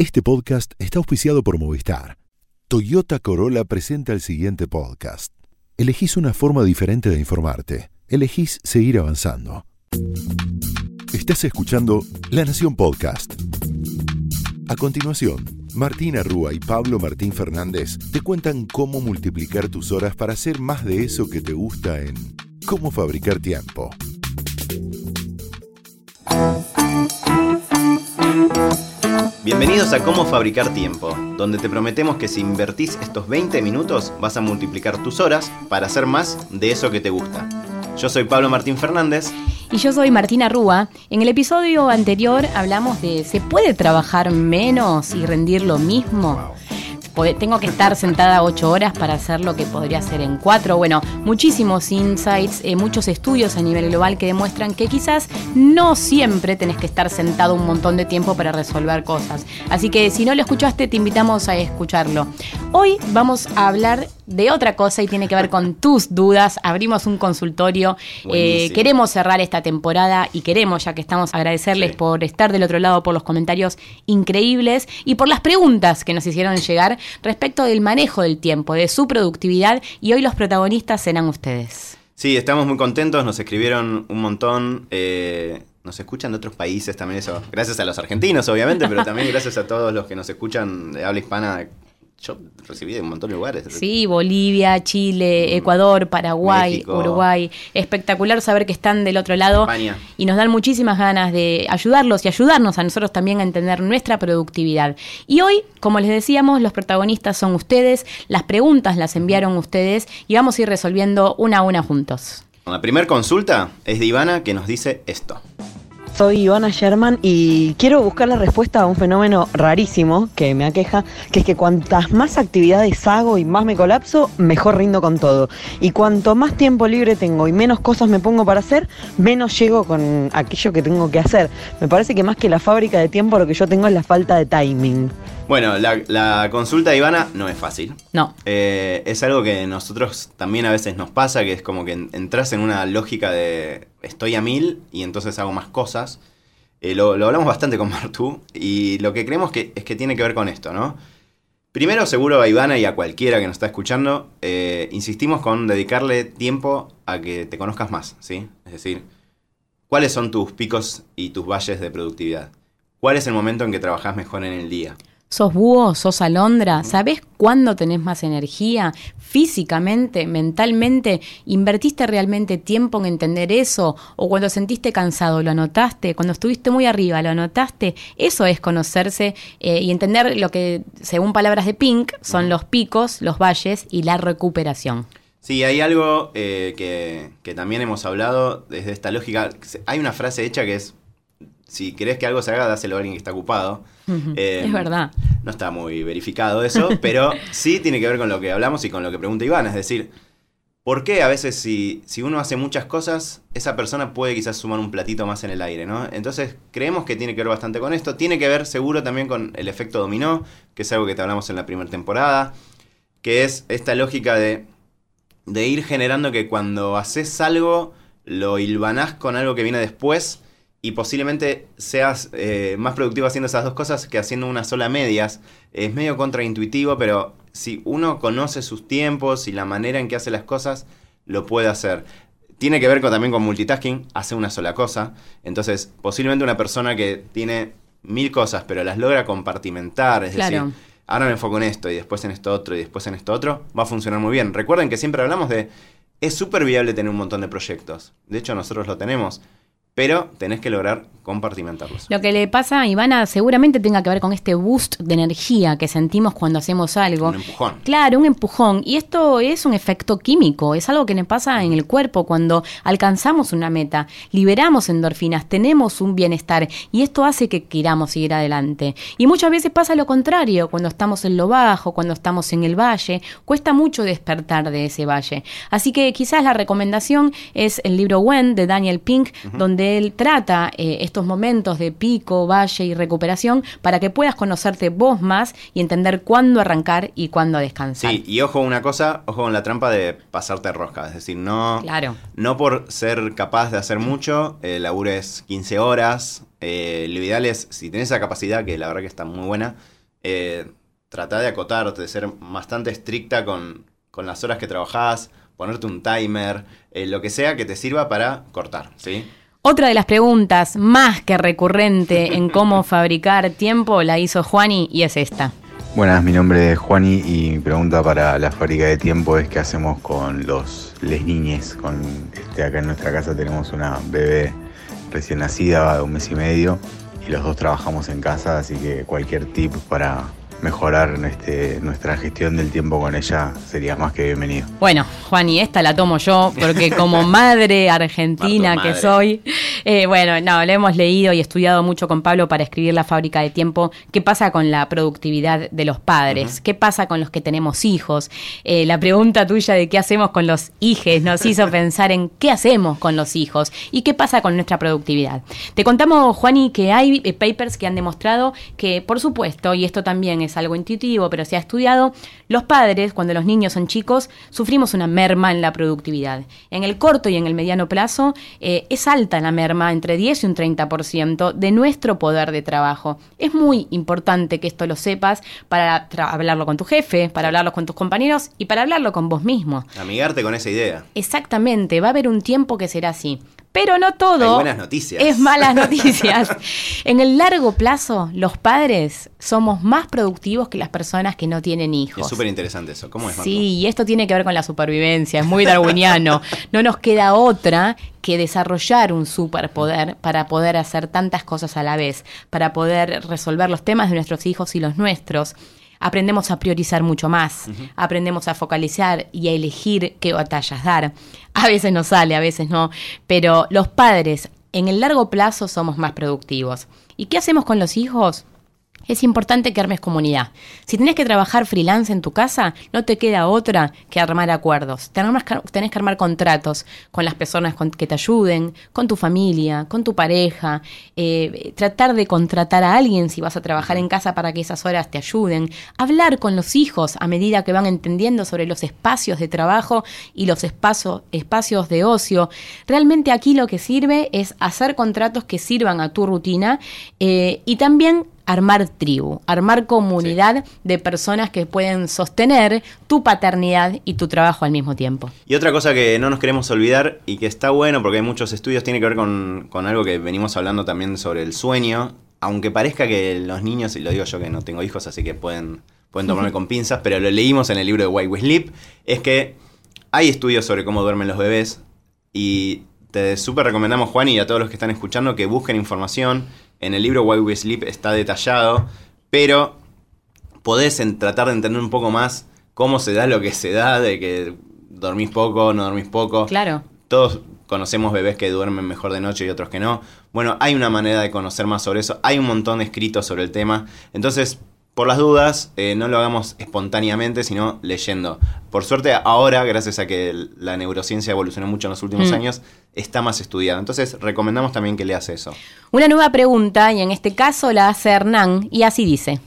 Este podcast está auspiciado por Movistar. Toyota Corolla presenta el siguiente podcast. Elegís una forma diferente de informarte. Elegís seguir avanzando. Estás escuchando La Nación Podcast. A continuación, Martina Rúa y Pablo Martín Fernández te cuentan cómo multiplicar tus horas para hacer más de eso que te gusta en Cómo fabricar tiempo. Bienvenidos a Cómo Fabricar Tiempo, donde te prometemos que si invertís estos 20 minutos vas a multiplicar tus horas para hacer más de eso que te gusta. Yo soy Pablo Martín Fernández. Y yo soy Martina Rúa. En el episodio anterior hablamos de ¿se puede trabajar menos y rendir lo mismo? Tengo que estar sentada ocho horas para hacer lo que podría hacer en cuatro. Bueno, muchísimos insights, eh, muchos estudios a nivel global que demuestran que quizás no siempre tenés que estar sentado un montón de tiempo para resolver cosas. Así que si no lo escuchaste, te invitamos a escucharlo. Hoy vamos a hablar de otra cosa y tiene que ver con tus dudas. Abrimos un consultorio. Eh, queremos cerrar esta temporada y queremos, ya que estamos, agradecerles por estar del otro lado, por los comentarios increíbles y por las preguntas que nos hicieron llegar respecto del manejo del tiempo, de su productividad y hoy los protagonistas serán ustedes. Sí, estamos muy contentos, nos escribieron un montón. Eh, nos escuchan de otros países también eso. Gracias a los argentinos, obviamente, pero también gracias a todos los que nos escuchan de habla hispana yo recibí de un montón de lugares. Sí, Bolivia, Chile, mm. Ecuador, Paraguay, Uruguay. Espectacular saber que están del otro lado. España. Y nos dan muchísimas ganas de ayudarlos y ayudarnos a nosotros también a entender nuestra productividad. Y hoy, como les decíamos, los protagonistas son ustedes, las preguntas las enviaron ustedes y vamos a ir resolviendo una a una juntos. La primera consulta es de Ivana que nos dice esto. Soy Ivana Sherman y quiero buscar la respuesta a un fenómeno rarísimo que me aqueja, que es que cuantas más actividades hago y más me colapso, mejor rindo con todo. Y cuanto más tiempo libre tengo y menos cosas me pongo para hacer, menos llego con aquello que tengo que hacer. Me parece que más que la fábrica de tiempo lo que yo tengo es la falta de timing. Bueno, la, consulta de Ivana no es fácil. No. Eh, es algo que nosotros también a veces nos pasa, que es como que entras en una lógica de estoy a mil y entonces hago más cosas. Eh, lo, hablamos bastante con Martú y lo que creemos que, es que tiene que ver con esto, ¿no? Primero, seguro a Ivana y a cualquiera que nos está escuchando, eh, insistimos con dedicarle tiempo a que te conozcas más, ¿sí? Es decir, ¿cuáles son tus picos y tus valles de productividad? ¿Cuál es el momento en que trabajas mejor en el día? ¿Sos búho? ¿Sos alondra? ¿Sabés cuándo tenés más energía? Físicamente, mentalmente, ¿invertiste realmente tiempo en entender eso? ¿O cuando sentiste cansado lo anotaste? ¿Cuando estuviste muy arriba lo anotaste? Eso es conocerse eh, y entender lo que, según palabras de Pink, son los picos, los valles y la recuperación. Sí, hay algo eh, que, que también hemos hablado desde esta lógica. Hay una frase hecha que es si querés que algo se haga, dáselo a alguien que está ocupado. Eh, es verdad. No está muy verificado eso, pero sí tiene que ver con lo que hablamos y con lo que pregunta Iván. Es decir, ¿por qué a veces si, si uno hace muchas cosas, esa persona puede quizás sumar un platito más en el aire, ¿no? Entonces creemos que tiene que ver bastante con esto. Tiene que ver seguro también con el efecto dominó, que es algo que te hablamos en la primera temporada, que es esta lógica de, de ir generando que cuando haces algo, lo hilvanás con algo que viene después y posiblemente seas eh, más productivo haciendo esas dos cosas que haciendo una sola medias. Es medio contraintuitivo, pero si uno conoce sus tiempos y la manera en que hace las cosas, lo puede hacer. Tiene que ver con, también con multitasking, hace una sola cosa. Entonces, posiblemente una persona que tiene mil cosas, pero las logra compartimentar, es decir, ahora me enfoco en esto y después en esto otro y después en esto otro, va a funcionar muy bien. Recuerden que siempre hablamos de, es súper viable tener un montón de proyectos. De hecho, nosotros lo tenemos pero tenés que lograr compartimentarlos. Lo que le pasa a Ivana seguramente tenga que ver con este boost de energía que sentimos cuando hacemos algo. Un empujón. Claro, un empujón. Y esto es un efecto químico, es algo que nos pasa en el cuerpo cuando alcanzamos una meta, liberamos endorfinas, tenemos un bienestar y esto hace que queramos seguir adelante. Y muchas veces pasa lo contrario, cuando estamos en lo bajo, cuando estamos en el valle, cuesta mucho despertar de ese valle. Así que quizás la recomendación es el libro When de Daniel Pink, donde él trata eh, estos momentos de pico, valle y recuperación para que puedas conocerte vos más y entender cuándo arrancar y cuándo descansar. Sí, y ojo una cosa, ojo con la trampa de pasarte rosca, es decir, no, claro. no por ser capaz de hacer mucho, eh, labures 15 horas Eh, lo ideal es, si tenés esa capacidad, que la verdad que está muy buena, eh, tratar de acotarte, de ser bastante estricta con, con las horas que trabajás, ponerte un timer, eh, lo que sea que te sirva para cortar, ¿sí? Otra de las preguntas más que recurrente en cómo fabricar tiempo la hizo Juani y es esta. Buenas, mi nombre es Juani y mi pregunta para la fábrica de tiempo es qué hacemos con los les niñes. Con este, acá en nuestra casa tenemos una bebé recién nacida de un mes y medio y los dos trabajamos en casa, así que cualquier tip para mejorar este, nuestra gestión del tiempo con ella sería más que bienvenido. Bueno, Juan, y esta la tomo yo, porque como madre argentina Marto, que soy, eh, bueno, no, lo hemos leído y estudiado mucho con Pablo para escribir La fábrica de tiempo. ¿Qué pasa con la productividad de los padres? ¿Qué pasa con los que tenemos hijos? Eh, la pregunta tuya de qué hacemos con los hijes nos hizo pensar en qué hacemos con los hijos y qué pasa con nuestra productividad. Te contamos, Juani, que hay eh, papers que han demostrado que, por supuesto, y esto también es algo intuitivo, pero se ha estudiado, los padres, cuando los niños son chicos, sufrimos una merma en la productividad. En el corto y en el mediano plazo eh, es alta la merma, entre 10 y un 30% de nuestro poder de trabajo. Es muy importante que esto lo sepas para hablarlo con tu jefe, para hablarlo con tus compañeros y para hablarlo con vos mismo. Amigarte con esa idea. Exactamente, va a haber un tiempo que será así. Pero no todo Hay buenas noticias. es malas noticias. en el largo plazo, los padres somos más productivos que las personas que no tienen hijos. Es súper interesante eso. ¿Cómo es, Marco? Sí, y esto tiene que ver con la supervivencia, es muy darwiniano. No nos queda otra que desarrollar un superpoder para poder hacer tantas cosas a la vez, para poder resolver los temas de nuestros hijos y los nuestros. Aprendemos a priorizar mucho más, aprendemos a focalizar y a elegir qué batallas dar. A veces nos sale, a veces no, pero los padres en el largo plazo somos más productivos. ¿Y qué hacemos con los hijos? Es importante que armes comunidad. Si tenés que trabajar freelance en tu casa, no te queda otra que armar acuerdos. Tenés que, armar contratos con las personas que te ayuden, con tu familia, con tu pareja. eh, tratar de contratar a alguien si vas a trabajar en casa para que esas horas te ayuden. Hablar con los hijos a medida que van entendiendo sobre los espacios de trabajo y los espacio- espacios de ocio. Realmente aquí lo que sirve es hacer contratos que sirvan a tu rutina eh, y también armar tribu, armar comunidad de personas que pueden sostener tu paternidad y tu trabajo al mismo tiempo. Y otra cosa que no nos queremos olvidar y que está bueno porque hay muchos estudios, tiene que ver con, con algo que venimos hablando también sobre el sueño. Aunque parezca que los niños, y lo digo yo que no tengo hijos, así que pueden, pueden tomarme con pinzas, pero lo leímos en el libro de Why We Sleep, es que hay estudios sobre cómo duermen los bebés y te súper recomendamos, Juan, y a todos los que están escuchando que busquen información. En el libro Why We Sleep está detallado, pero podés en- tratar de entender un poco más cómo se da lo que se da, de que dormís poco, no dormís poco. Claro. Todos conocemos bebés que duermen mejor de noche y otros que no. Bueno, hay una manera de conocer más sobre eso. Hay un montón de escritos sobre el tema. Entonces, por las dudas, eh, no lo hagamos espontáneamente, sino leyendo. Por suerte, ahora, gracias a que la neurociencia evolucionó mucho en los últimos Mm. años, está más estudiado. Entonces, recomendamos también que leas eso. Una nueva pregunta, y en este caso la hace Hernán, y así dice.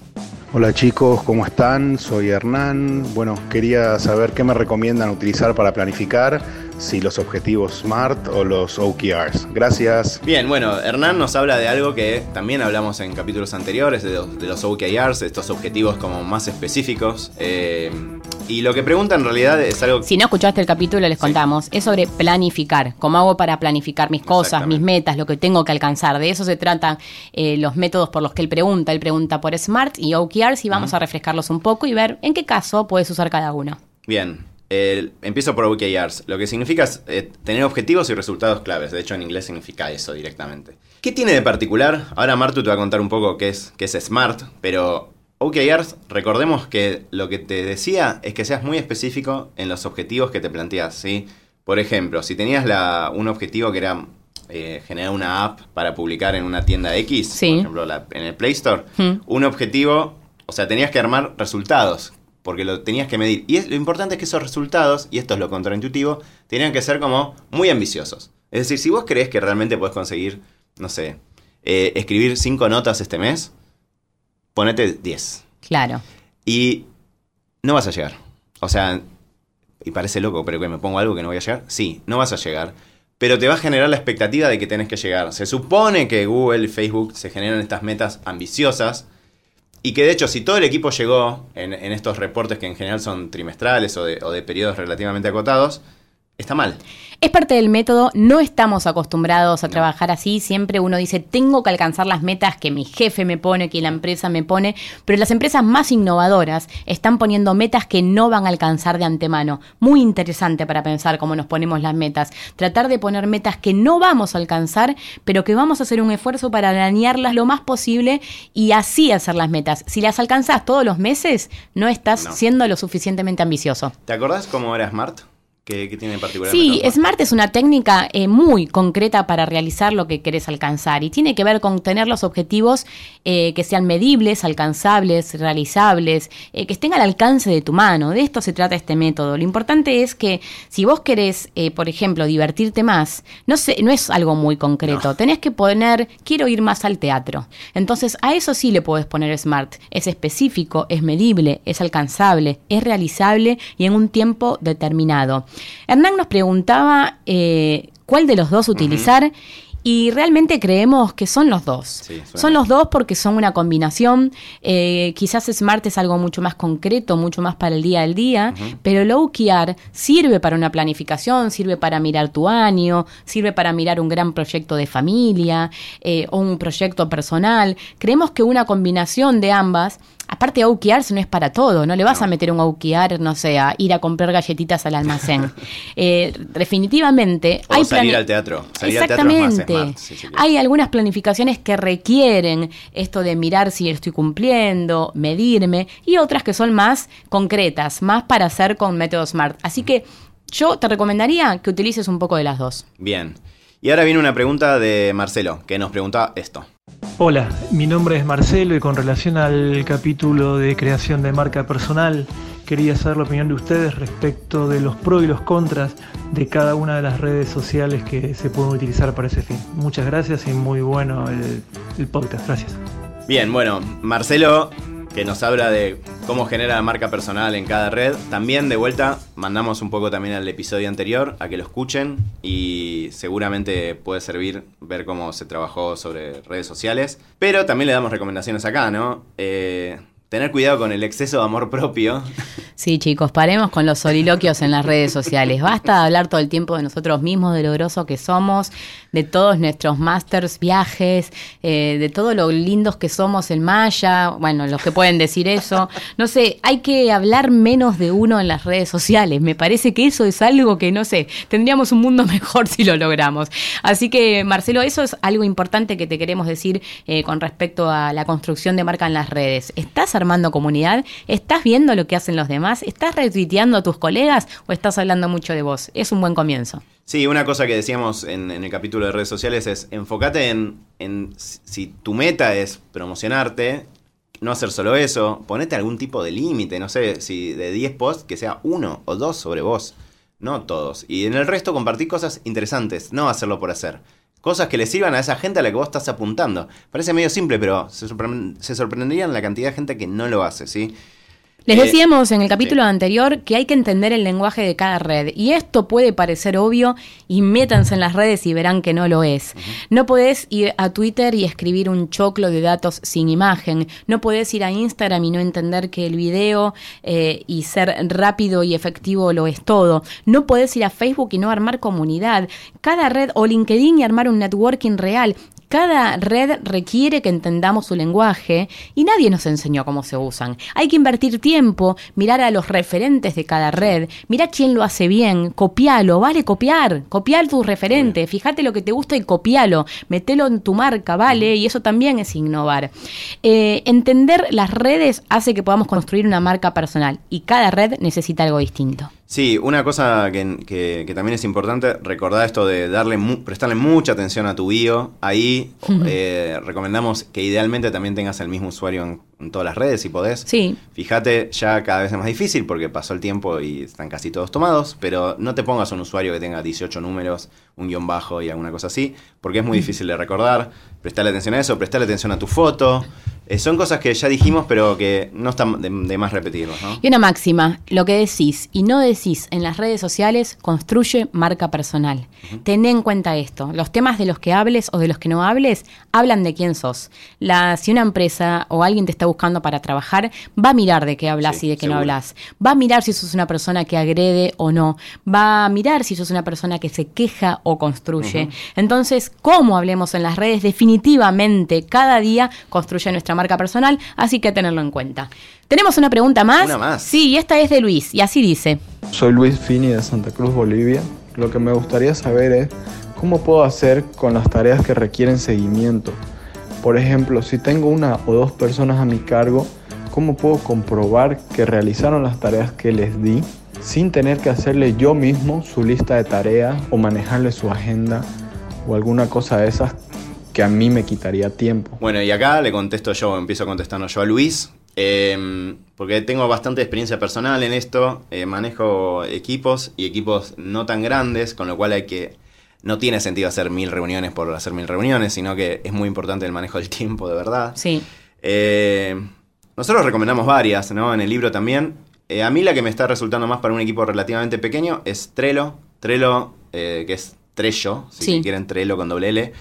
Hola chicos, ¿cómo están? Soy Hernán. Bueno, quería saber qué me recomiendan utilizar para planificar, si los objetivos SMART o los OKRs. Gracias. Bien, bueno, Hernán nos habla de algo que también hablamos en capítulos anteriores, de los, de los OKRs, estos objetivos como más específicos. eh, y lo que pregunta en realidad es algo... Si no escuchaste el capítulo, les Sí. contamos. Es sobre planificar. ¿Cómo hago para planificar mis cosas, mis metas, lo que tengo que alcanzar? De eso se tratan eh, los métodos por los que él pregunta. Él pregunta por SMART y OKRs y vamos a refrescarlos un poco y ver en qué caso puedes usar cada uno. Bien, eh, empiezo por OKRs. Lo que significa es eh, tener objetivos y resultados claves. De hecho, en inglés significa eso directamente. ¿Qué tiene de particular? Ahora Martu te va a contar un poco qué es, qué es SMART, pero OKRs, recordemos que lo que te decía es que seas muy específico en los objetivos que te planteas, ¿sí? Por ejemplo, si tenías la- un objetivo que era eh, generar una app para publicar en una tienda X, Sí. por ejemplo, la- en el Play Store, un objetivo, o sea, tenías que armar resultados, porque lo tenías que medir. Y es, lo importante es que esos resultados, y esto es lo contraintuitivo, tenían que ser como muy ambiciosos. Es decir, si vos crees que realmente podés conseguir, no sé, eh, escribir cinco notas este mes, ponete 10. Claro. Y no vas a llegar. O sea, y parece loco, pero que me pongo algo que no voy a llegar. Sí, no vas a llegar. pero te va a generar la expectativa de que tenés que llegar. Se supone que Google y Facebook se generan estas metas ambiciosas y que de hecho si todo el equipo llegó en, en estos reportes que en general son trimestrales o de, o de periodos relativamente acotados, está mal. Es parte del método, no estamos acostumbrados a trabajar así, siempre uno dice, tengo que alcanzar las metas que mi jefe me pone, que la empresa me pone, pero las empresas más innovadoras están poniendo metas que no van a alcanzar de antemano. Muy interesante para pensar cómo nos ponemos las metas. Tratar de poner metas que no vamos a alcanzar, pero que vamos a hacer un esfuerzo para arañarlas lo más posible y así hacer las metas. Si las alcanzas todos los meses, no estás No. siendo lo suficientemente ambicioso. ¿Te acordás cómo era Smart? ¿Qué, qué tiene de particular? Sí, Smart es una técnica eh, muy concreta para realizar lo que querés alcanzar y tiene que ver con tener los objetivos eh, que sean medibles, alcanzables, realizables, eh, que estén al alcance de tu mano. De esto se trata este método. Lo importante es que si vos querés, por ejemplo, divertirte más, no, sé, no es algo muy concreto. Tenés que poner, quiero ir más al teatro. Entonces, a eso sí le podés poner Smart. Es específico, es medible, es alcanzable, es realizable y en un tiempo determinado. Hernán nos preguntaba eh, cuál de los dos utilizar y realmente creemos que son los dos. Sí, son los dos porque son una combinación. Eh, quizás Smart es algo mucho más concreto, mucho más para el día al día, pero el OKR sirve para una planificación, sirve para mirar tu año, sirve para mirar un gran proyecto de familia eh, o un proyecto personal. Creemos que una combinación de ambas Aparte, OKR no es para todo, no le vas a meter un OKR, no sé, a ir a comprar galletitas al almacén. Eh, definitivamente O hay salir al teatro. Salir al teatro es más Exactamente. hay algunas planificaciones que requieren esto de mirar si estoy cumpliendo, medirme, y otras que son más concretas, más para hacer con método SMART. Así que yo te recomendaría que utilices un poco de las dos. Bien. Y ahora viene una pregunta de Marcelo, que nos pregunta esto. Hola, mi nombre es Marcelo y con relación al capítulo de creación de marca personal, quería saber la opinión de ustedes respecto de los pros y los contras de cada una de las redes sociales que se pueden utilizar para ese fin. Muchas gracias y muy bueno el, podcast. Gracias. Bien, bueno, Marcelo, que nos habla de cómo genera marca personal en cada red. También de vuelta mandamos un poco también al episodio anterior a que lo escuchen y seguramente puede servir ver cómo se trabajó sobre redes sociales. Pero también le damos recomendaciones acá, ¿no? Eh, tener cuidado con el exceso de amor propio. Sí, chicos, paremos con los soliloquios en las redes sociales. Basta de hablar todo el tiempo de nosotros mismos, de lo groso que somos, de todos nuestros masters, viajes, eh, de todo lo lindos que somos en Maya. Bueno, los que pueden decir eso. No sé, hay que hablar menos de uno en las redes sociales. Me parece que eso es algo que, no sé, tendríamos un mundo mejor si lo logramos. Así que, Marcelo, eso es algo importante que te queremos decir eh, con respecto a la construcción de marca en las redes. ¿Estás armando comunidad? ¿Estás viendo lo que hacen los demás? ¿Estás retuiteando a tus colegas o estás hablando mucho de vos? Es un buen comienzo. Sí, una cosa que decíamos en, el capítulo de redes sociales es enfócate en, si tu meta es promocionarte, no hacer solo eso, ponete algún tipo de límite, no sé, si de 10 posts que sea uno o dos sobre vos, no todos. Y en el resto compartir cosas interesantes, no hacerlo por hacer. Cosas que le sirvan a esa gente a la que vos estás apuntando. Parece medio simple, pero se, sorpre- se sorprenderían la cantidad de gente que no lo hace, ¿sí? Les Eh, decíamos en el capítulo anterior que hay que entender el lenguaje de cada red y esto puede parecer obvio y métanse en las redes y verán que no lo es. No podés ir a Twitter y escribir un choclo de datos sin imagen. No podés ir a Instagram y no entender que el video eh, y ser rápido y efectivo lo es todo. No podés ir a Facebook y no armar comunidad. Cada red o LinkedIn y armar un networking real. Cada red requiere que entendamos su lenguaje y nadie nos enseñó cómo se usan. Hay que invertir tiempo, mirar a los referentes de cada red, mira quién lo hace bien, copialo, vale copiar, copiar tus referentes, fíjate lo que te gusta y copialo, metelo en tu marca, vale, y eso también es innovar. Eh, entender las redes hace que podamos construir una marca personal y cada red necesita algo distinto. Sí, una cosa que, que- que también es importante, recordar esto de darle mu- prestarle mucha atención a tu bio. Ahí eh, recomendamos que idealmente también tengas el mismo usuario en en todas las redes si podés. Sí. Fíjate, ya cada vez es más difícil porque pasó el tiempo y están casi todos tomados, pero no te pongas un usuario que tenga 18 números, un guion bajo y alguna cosa así, porque es muy difícil de recordar. Prestale atención a eso, prestale atención a tu foto. Eh, son cosas que ya dijimos, pero que no están de, de más repetirlos, ¿no? Y una máxima, lo que decís y no decís en las redes sociales construye marca personal. Ten en cuenta esto, los temas de los que hables o de los que no hables hablan de quién sos. La, si una empresa o alguien te está buscando para trabajar, va a mirar de qué hablas Sí, y de qué no hablas. Va a mirar si sos una persona que agrede o no. Va a mirar si sos una persona que se queja o construye. Entonces, cómo hablemos en las redes definitivamente cada día construye nuestra marca personal, así que tenerlo en cuenta. Tenemos una pregunta más. Una más. Sí, y esta es de Luis, y así dice. Soy Luis Fini de Santa Cruz, Bolivia. Lo que me gustaría saber es cómo puedo hacer con las tareas que requieren seguimiento. Por ejemplo, si tengo una o dos personas a mi cargo, ¿cómo puedo comprobar que realizaron las tareas que les di sin tener que hacerle yo mismo su lista de tareas o manejarle su agenda o alguna cosa de esas que a mí me quitaría tiempo? Bueno, y acá le contesto yo, empiezo contestando yo a Luis, eh, porque tengo bastante experiencia personal en esto, eh, manejo equipos y equipos no tan grandes, con lo cual hay que... No tiene sentido hacer mil reuniones por hacer mil reuniones, sino que es muy importante el manejo del tiempo, de verdad. Sí. Eh, nosotros recomendamos varias, ¿no? En el libro también. Eh, a mí la que me está resultando más para un equipo relativamente pequeño es Trello. Trello, eh, que es Trello, si Sí. quieren Trello con doble L.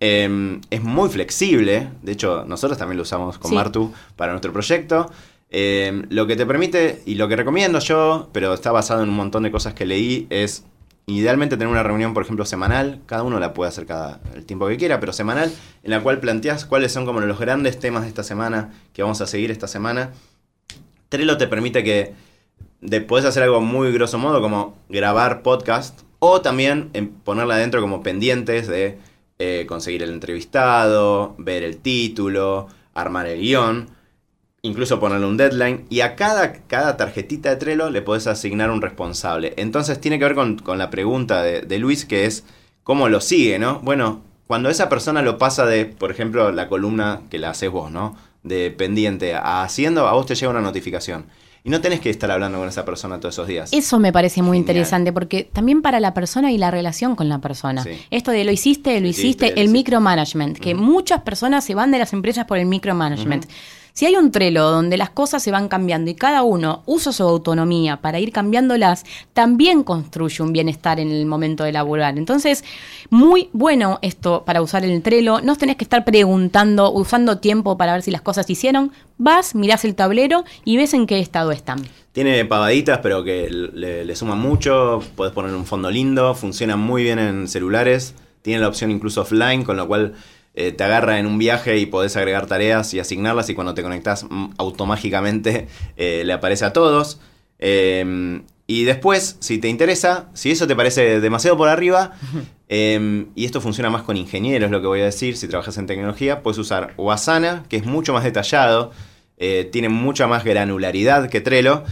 Eh, es muy flexible. De hecho, nosotros también lo usamos con Sí. Martu para nuestro proyecto. Eh, lo que te permite y lo que recomiendo yo, pero está basado en un montón de cosas que leí, es idealmente tener una reunión, por ejemplo, semanal. Cada uno la puede hacer cada el tiempo que quiera, pero semanal, en la cual planteas cuáles son como los grandes temas de esta semana que vamos a seguir esta semana. Trello te permite que de, hacer algo muy grosso modo, como grabar podcast, o también ponerla adentro como pendientes de eh, conseguir el entrevistado, ver el título, armar el guion, incluso ponerle un deadline. Y a cada, cada tarjetita de Trello le podés asignar un responsable. Entonces tiene que ver con, con la pregunta de, de Luis, que es cómo lo sigue, ¿no? Bueno, cuando esa persona lo pasa de, por ejemplo, la columna que la haces vos, ¿no? De pendiente a haciendo, a vos te llega una notificación. Y no tenés que estar hablando con esa persona todos esos días. Eso me parece muy Genial. interesante porque también para la persona y la relación con la persona. Sí. Esto de lo hiciste, lo hiciste, el micromanagement, que muchas personas se van de las empresas por el micromanagement. Si hay un Trello donde las cosas se van cambiando y cada uno usa su autonomía para ir cambiándolas, también construye un bienestar en el momento de laburar. Entonces, muy bueno esto para usar el Trello. No tenés que estar preguntando, usando tiempo para ver si las cosas se hicieron. Vas, mirás el tablero y ves en qué estado están. Tiene pavaditas, pero que le, le suman mucho. Podés poner un fondo lindo. Funciona muy bien en celulares. Tiene la opción incluso offline, con lo cual eh, te agarra en un viaje y podés agregar tareas y asignarlas. Y cuando te conectás, mm, automágicamente eh, le aparece a todos. Eh, y después, si te interesa, si eso te parece demasiado por arriba, eh, y esto funciona más con ingenieros, lo que voy a decir, si trabajas en tecnología, puedes usar Wasana, que es mucho más detallado, eh, tiene mucha más granularidad que Trello.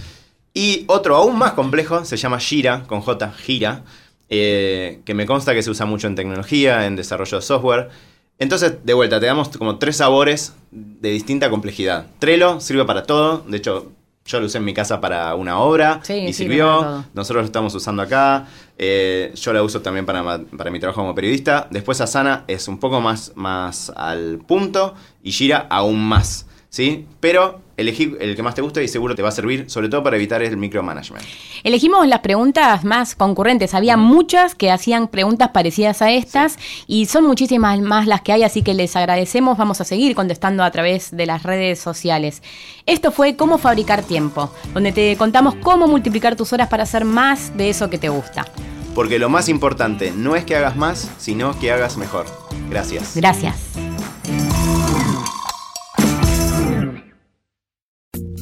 Y otro aún más complejo se llama Gira, con J, Gira, eh, que me consta que se usa mucho en tecnología, en desarrollo de software. Entonces, de vuelta, te damos como tres sabores de distinta complejidad. Trello sirve para todo, de hecho, yo lo usé en mi casa para una obra Sí, y sirvió. Nosotros lo estamos usando acá. eh, yo la uso también para, para mi trabajo como periodista. Después Asana es un poco más, más al punto y Gira aún más. ¿Sí? Pero elegí el que más te guste y seguro te va a servir, sobre todo para evitar el micromanagement. Elegimos las preguntas más concurrentes. Había muchas que hacían preguntas parecidas a estas y son muchísimas más las que hay, así que les agradecemos. Vamos a seguir contestando a través de las redes sociales. Esto fue Cómo fabricar tiempo, donde te contamos cómo multiplicar tus horas para hacer más de eso que te gusta. Porque lo más importante no es que hagas más, sino que hagas mejor. Gracias. Gracias.